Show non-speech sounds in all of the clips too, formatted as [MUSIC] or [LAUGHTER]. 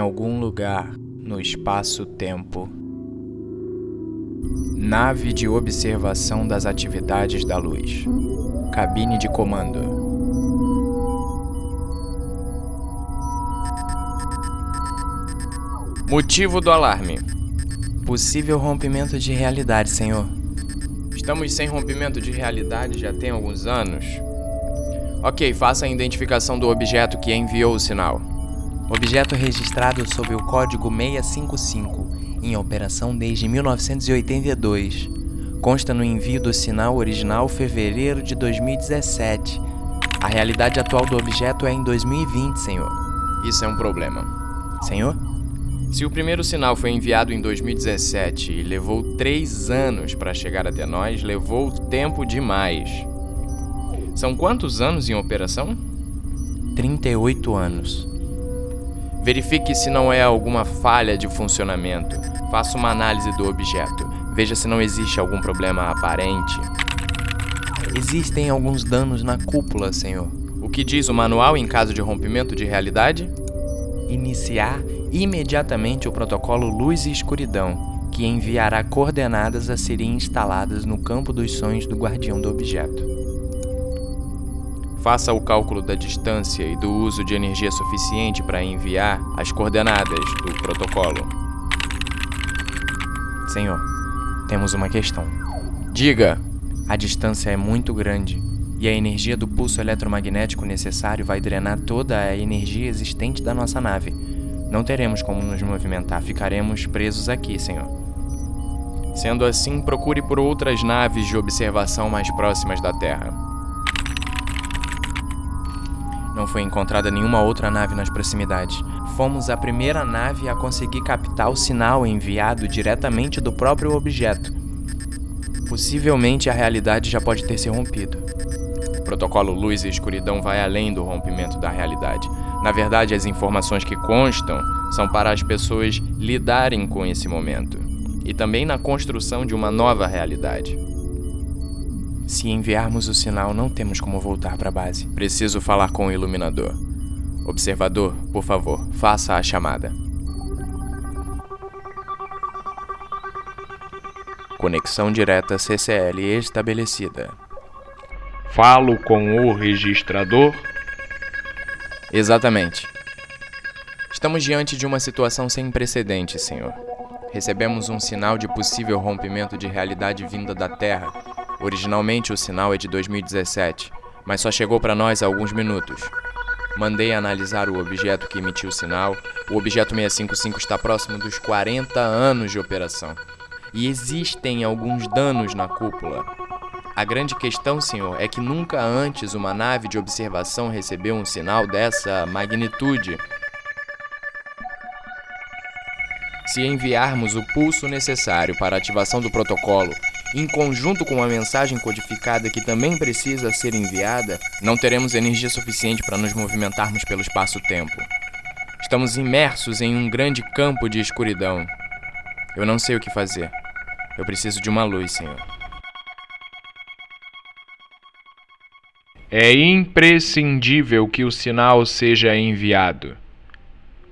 algum lugar no espaço-tempo. Nave de observação das atividades da luz. Cabine de comando. Motivo do alarme: Possível rompimento de realidade, senhor. Estamos sem rompimento de realidade já tem alguns anos. Ok, faça a identificação do objeto que enviou o sinal. Objeto registrado sob o código 655, em operação desde 1982. Consta no envio do sinal original fevereiro de 2017. A realidade atual do objeto é em 2020, senhor. Isso é um problema. Senhor? Se o primeiro sinal foi enviado em 2017 e levou três anos para chegar até nós, levou tempo demais. São quantos anos em operação? 38 anos. Verifique se não é alguma falha de funcionamento. Faça uma análise do objeto. Veja se não existe algum problema aparente. Existem alguns danos na cúpula, senhor. O que diz o manual em caso de rompimento de realidade? Iniciar imediatamente o protocolo Luz e Escuridão, que enviará coordenadas a serem instaladas no campo dos sonhos do guardião do objeto. Faça o cálculo da distância e do uso de energia suficiente para enviar as coordenadas do protocolo. Senhor, temos uma questão. Diga. A distância é muito grande e a energia do pulso eletromagnético necessário vai drenar toda a energia existente da nossa nave. Não teremos como nos movimentar, ficaremos presos aqui, senhor. Sendo assim, procure por outras naves de observação mais próximas da Terra. Não foi encontrada nenhuma outra nave nas proximidades. Fomos a primeira nave a conseguir captar o sinal enviado diretamente do próprio objeto. Possivelmente a realidade já pode ter se rompido. O protocolo Luz e Escuridão vai além do rompimento da realidade. Na verdade, as informações que constam são para as pessoas lidarem com esse momento e também na construção de uma nova realidade. Se enviarmos o sinal, não temos como voltar para a base. Preciso falar com o iluminador. Observador, por favor, faça a chamada. Conexão direta CCL estabelecida. Falo com o registrador? Exatamente. Estamos diante de uma situação sem precedentes, senhor. Recebemos um sinal de possível rompimento de realidade vinda da Terra Originalmente o sinal é de 2017, mas só chegou para nós há alguns minutos. Mandei analisar o objeto que emitiu o sinal. O objeto 655 está próximo dos 40 anos de operação. E existem alguns danos na cúpula. A grande questão, senhor, é que nunca antes uma nave de observação recebeu um sinal dessa magnitude. Se enviarmos o pulso necessário para a ativação do protocolo em conjunto com uma mensagem codificada que também precisa ser enviada, não teremos energia suficiente para nos movimentarmos pelo espaço-tempo. Estamos imersos em um grande campo de escuridão. Eu não sei o que fazer. Eu preciso de uma luz, Senhor. É imprescindível que o sinal seja enviado.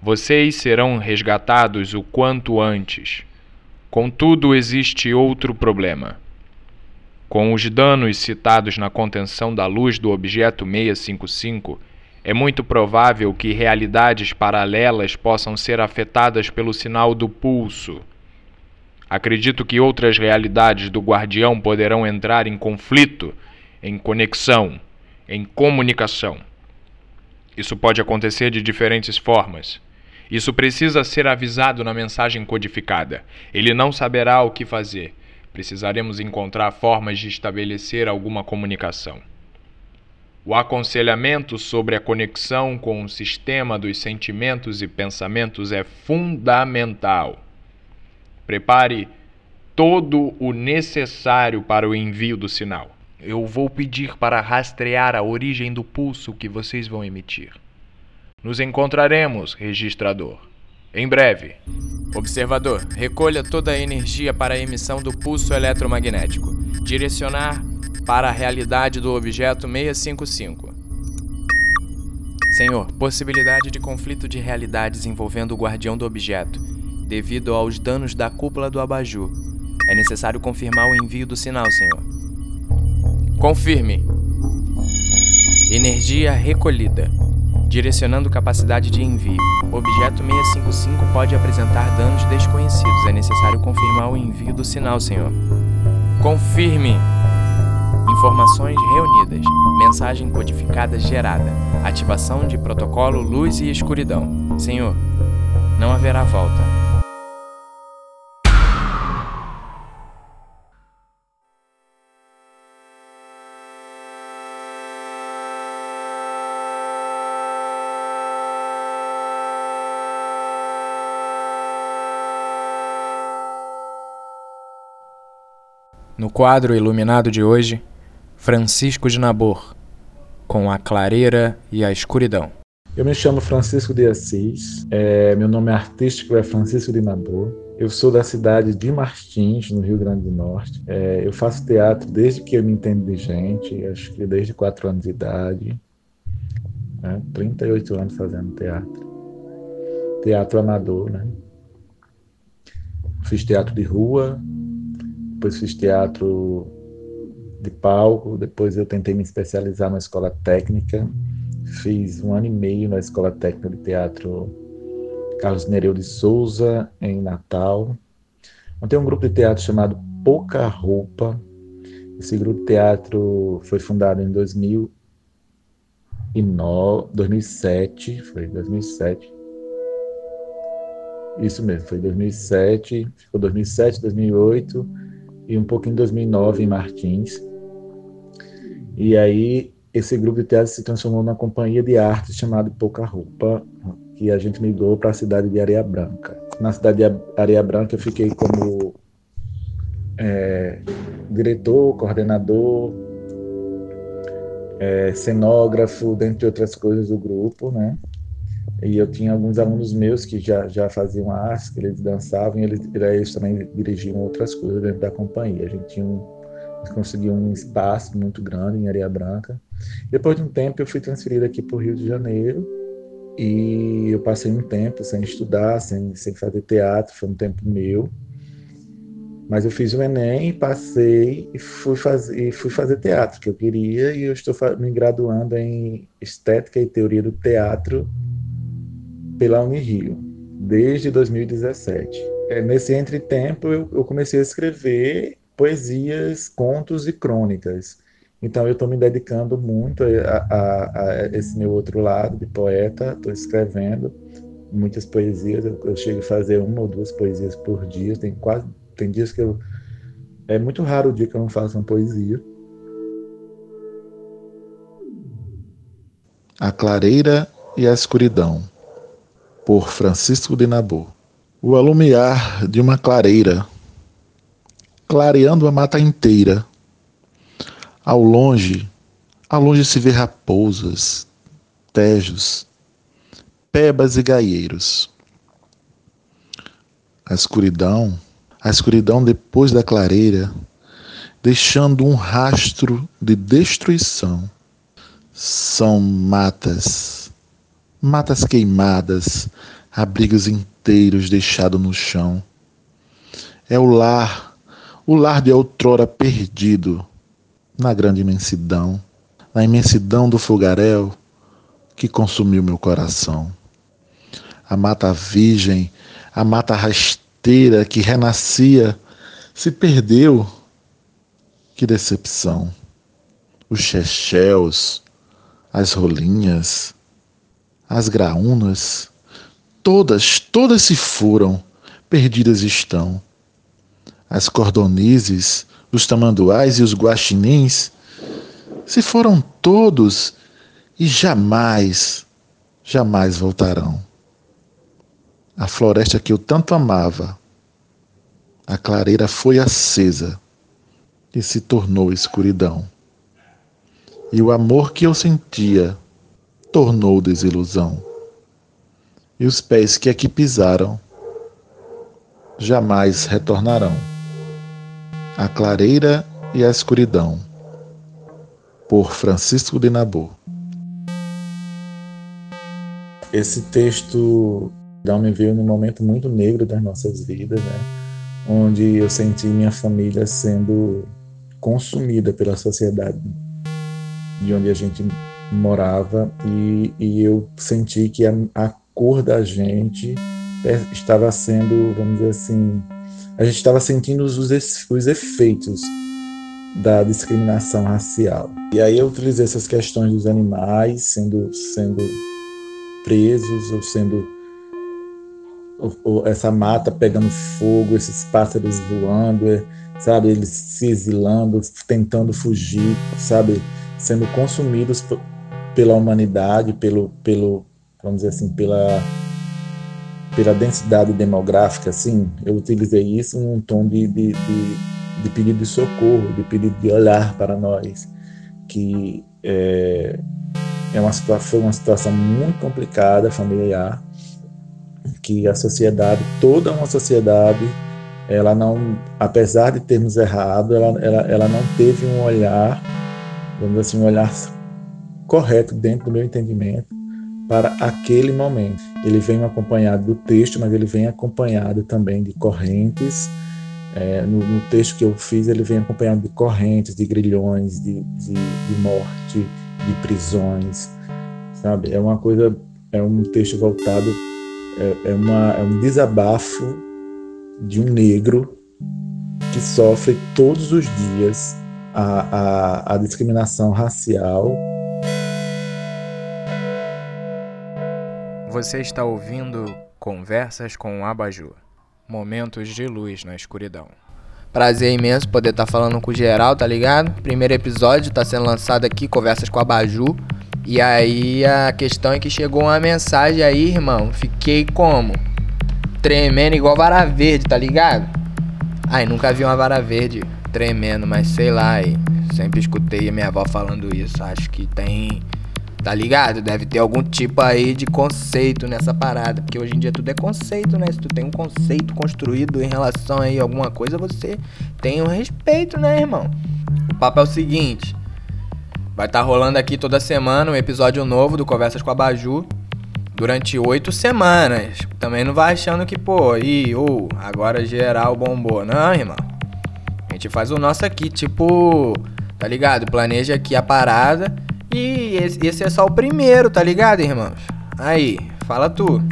Vocês serão resgatados o quanto antes. Contudo, existe outro problema. Com os danos citados na contenção da luz do objeto 655, é muito provável que realidades paralelas possam ser afetadas pelo sinal do pulso. Acredito que outras realidades do guardião poderão entrar em conflito, em conexão, em comunicação. Isso pode acontecer de diferentes formas. Isso precisa ser avisado na mensagem codificada. Ele não saberá o que fazer. Precisaremos encontrar formas de estabelecer alguma comunicação. O aconselhamento sobre a conexão com o sistema dos sentimentos e pensamentos é fundamental. Prepare todo o necessário para o envio do sinal. Eu vou pedir para rastrear a origem do pulso que vocês vão emitir. Nos encontraremos, registrador. Em breve. Observador, recolha toda a energia para a emissão do pulso eletromagnético. Direcionar para a realidade do objeto 655. Senhor, possibilidade de conflito de realidades envolvendo o guardião do objeto, devido aos danos da cúpula do abajur. É necessário confirmar o envio do sinal, Senhor. Confirme. Energia recolhida. Direcionando capacidade de envio. Objeto 655 pode apresentar danos desconhecidos. É necessário confirmar o envio do sinal, Senhor. Confirme. Informações reunidas. Mensagem codificada gerada. Ativação de protocolo luz e escuridão. Senhor, não haverá volta. Quadro iluminado de hoje, Francisco de Nabor, com a clareira e a escuridão. Eu me chamo Francisco de Assis, é, meu nome artístico é Francisco de Nabor. Eu sou da cidade de Martins, no Rio Grande do Norte. É, eu faço teatro desde que eu me entendo de gente, acho que desde 4 anos de idade. Né? 38 anos fazendo teatro. Teatro amador, né? Fiz teatro de rua, depois fiz teatro de palco, depois eu tentei me especializar na escola técnica, fiz um ano e meio na escola técnica de teatro Carlos Nereu de Souza, em Natal. Eu tenho um grupo de teatro chamado Pouca Roupa. Esse grupo de teatro foi fundado em 2009, 2007, foi 2007. Isso mesmo, foi 2007, ficou 2007, 2008 e um pouquinho em 2009 em Martins. E aí esse grupo de teatro se transformou numa companhia de arte chamada Pouca Roupa, que a gente migrou para a cidade de Areia Branca. Na cidade de Areia Branca eu fiquei como é, diretor, coordenador, é, cenógrafo, dentre outras coisas do grupo, né? E eu tinha alguns alunos meus que já, já faziam arte, que eles dançavam e eles, eles também dirigiam outras coisas dentro da companhia. A gente tinha um, conseguiu um espaço muito grande em Areia Branca. Depois de um tempo, eu fui transferido aqui para o Rio de Janeiro e eu passei um tempo sem estudar, sem, sem fazer teatro, foi um tempo meu. Mas eu fiz o Enem, passei e fui, fazer, e fui fazer teatro, que eu queria, e eu estou me graduando em Estética e Teoria do Teatro pela Unirio, desde 2017. É, nesse entretempo, eu, eu comecei a escrever poesias, contos e crônicas. Então, eu estou me dedicando muito a, a, a, esse meu outro lado de poeta. Estou escrevendo muitas poesias. Eu, eu, chego a fazer uma ou duas poesias por dia. Tem quase tem dias que eu é muito raro o dia que eu não faço uma poesia. A clareira e a escuridão por Francisco de Nabor. O alumiar de uma clareira, clareando a mata inteira. Ao longe, ao longe se vê raposas, tejos, pebas e gaieiros. A escuridão, a escuridão depois da clareira, deixando um rastro de destruição. São matas matas queimadas, abrigos inteiros deixados no chão. É o lar, o lar de outrora perdido na grande imensidão, na imensidão do fogaréu que consumiu meu coração. A mata virgem, a mata rasteira que renascia, se perdeu. Que decepção! Os chechéus, as rolinhas, as graúnas, todas, todas se foram, perdidas estão. As cordonizes, os tamanduás e os guaxinins se foram todos e jamais, jamais voltarão. A floresta que eu tanto amava, a clareira foi acesa e se tornou escuridão. E o amor que eu sentia tornou desilusão. E os pés que aqui pisaram jamais retornarão. A clareira e a escuridão. Por Francisco de Nabor. esse texto da me veio num momento muito negro das nossas vidas, né? Onde eu senti minha família sendo consumida pela sociedade de onde a gente morava e, e eu senti que a, a cor da gente estava sendo, vamos dizer assim, a gente estava sentindo os, os efeitos da discriminação racial. E aí eu utilizei essas questões dos animais sendo, sendo presos ou sendo ou, ou essa mata pegando fogo, esses pássaros voando, é, sabe, eles se exilando, tentando fugir, sabe, sendo consumidos pela humanidade, pelo, pelo, vamos dizer assim, pela pela densidade demográfica, assim, eu utilizei isso num tom de, de, de, de pedido de socorro, de pedido de olhar para nós, que é, é uma, foi uma situação muito complicada, familiar, que a sociedade, toda uma sociedade, ela não, apesar de termos errado, ela, ela, ela não teve um olhar, vamos dizer assim, um olhar correto dentro do meu entendimento para aquele momento. Ele vem acompanhado do texto, mas ele vem acompanhado também de correntes. É, no, no, texto que eu fiz, ele vem acompanhado de correntes, de grilhões, de, de, de morte, de prisões, sabe? É uma coisa, é um texto voltado, é, é, uma, é um desabafo de um negro que sofre todos os dias a, a, a discriminação racial Você está ouvindo Conversas com o Abajur. Momentos de luz na escuridão. Prazer imenso poder estar tá falando com o geral, tá ligado? Primeiro episódio está sendo lançado aqui, Conversas com a Abajur. E aí a questão é que chegou uma mensagem aí, irmão. Fiquei como? Tremendo igual vara verde, tá ligado? Ai, nunca vi uma vara verde tremendo, mas sei lá, sempre escutei a minha avó falando isso. Acho que tem Tá ligado? Deve ter algum tipo aí de conceito nessa parada. Porque hoje em dia tudo é conceito, né? Se tu tem um conceito construído em relação aí a alguma coisa, você tem um respeito, né, irmão? O papo é o seguinte. Vai estar tá rolando aqui toda semana um episódio novo do Conversas com a Baju. Durante oito semanas. Também não vai achando que, pô, ih, uh, agora geral bombou. Não, irmão. A gente faz o nosso aqui, tipo, tá ligado? Planeja aqui a parada e esse é só o primeiro, tá ligado, irmãos? Aí, fala tu.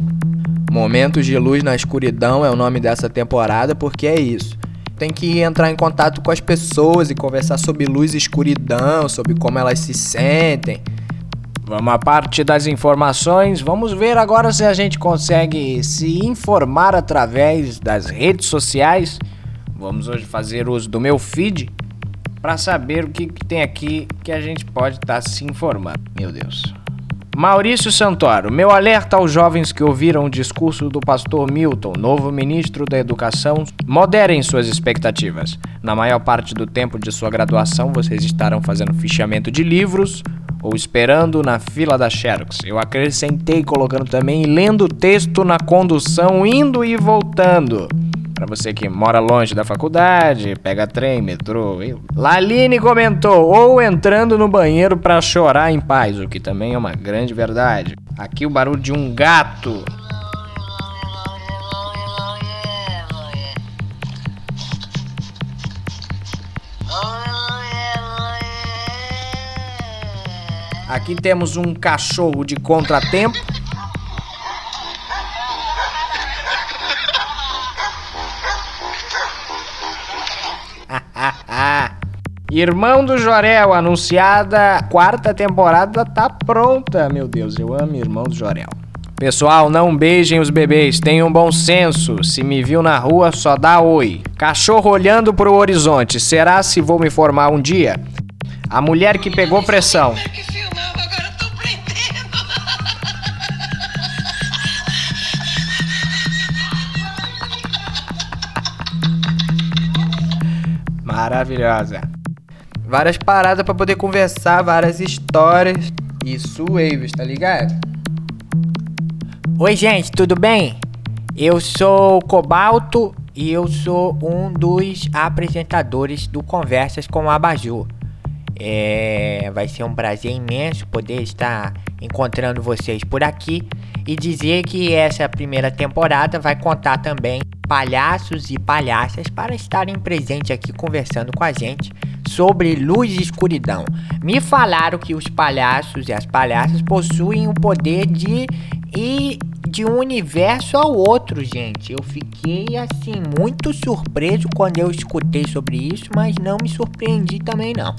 Momentos de luz na escuridão é o nome dessa temporada porque é isso. Tem que entrar em contato com as pessoas e conversar sobre luz e escuridão, sobre como elas se sentem. Vamos à parte das informações. Vamos ver agora se a gente consegue se informar através das redes sociais. Vamos hoje fazer uso do meu feed para saber o que, que, tem aqui que a gente pode estar tá se informando. Meu Deus. Maurício Santoro, meu alerta aos jovens que ouviram o discurso do pastor Milton, novo ministro da Educação, moderem suas expectativas. Na maior parte do tempo de sua graduação, vocês estarão fazendo fichamento de livros ou esperando na fila da Xerox. Eu acrescentei colocando também lendo texto na condução, indo e voltando. Para você que mora longe da faculdade, pega trem, metrô. Laline comentou, ou entrando no banheiro para chorar em paz, o que também é uma grande verdade. Aqui o barulho de um gato. Aqui temos um cachorro de contratempo. Irmão do Jorel, anunciada quarta temporada tá pronta. Meu Deus, eu amo Irmão do Jorel. Pessoal, não beijem os bebês, tenham bom senso. Se me viu na rua, só dá oi. Cachorro olhando pro horizonte, será se vou me formar um dia? A mulher que pegou pressão. Maravilhosa várias paradas para poder conversar, várias histórias. Isso, Waves, tá ligado? Oi, gente, tudo bem? Eu sou o Cobalto e eu sou um dos apresentadores do Conversas com o Abajur. É, vai ser um prazer imenso poder estar encontrando vocês por aqui. e dizer que essa primeira temporada vai contar também palhaços e palhaças para estarem presentes aqui conversando com a gente sobre luz e escuridão. Me falaram que os palhaços e as palhaças possuem o poder de ir de um universo ao outro, gente. Eu fiquei assim muito surpreso quando eu escutei sobre isso, mas não me surpreendi também não.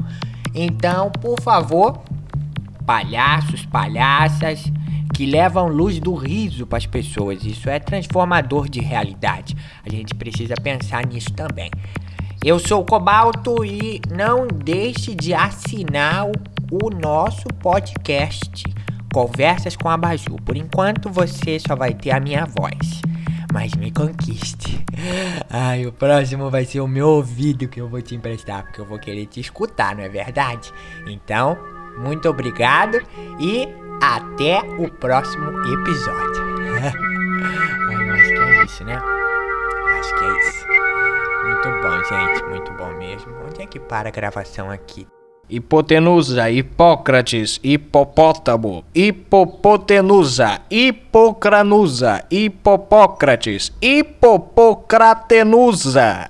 Então, por favor, palhaços, palhaças que levam luz do riso para as pessoas. Isso é transformador de realidade. A gente precisa pensar nisso também. Eu sou o Cobalto e não deixe de assinar o, nosso podcast Conversas com a Baju. Por enquanto você só vai ter a minha voz. Mas me conquiste. Ai, o próximo vai ser o meu ouvido que eu vou te emprestar, porque eu vou querer te escutar, não é verdade? Então, muito obrigado e até o próximo episódio. [LAUGHS] Eu acho que é isso, né? Acho que é isso. Muito bom, gente. Muito bom mesmo. Onde é que para a gravação aqui? Hipotenusa, Hipócrates, hipopótamo, hipopotenusa, hipocranusa, hipopócrates, hipopocratenusa.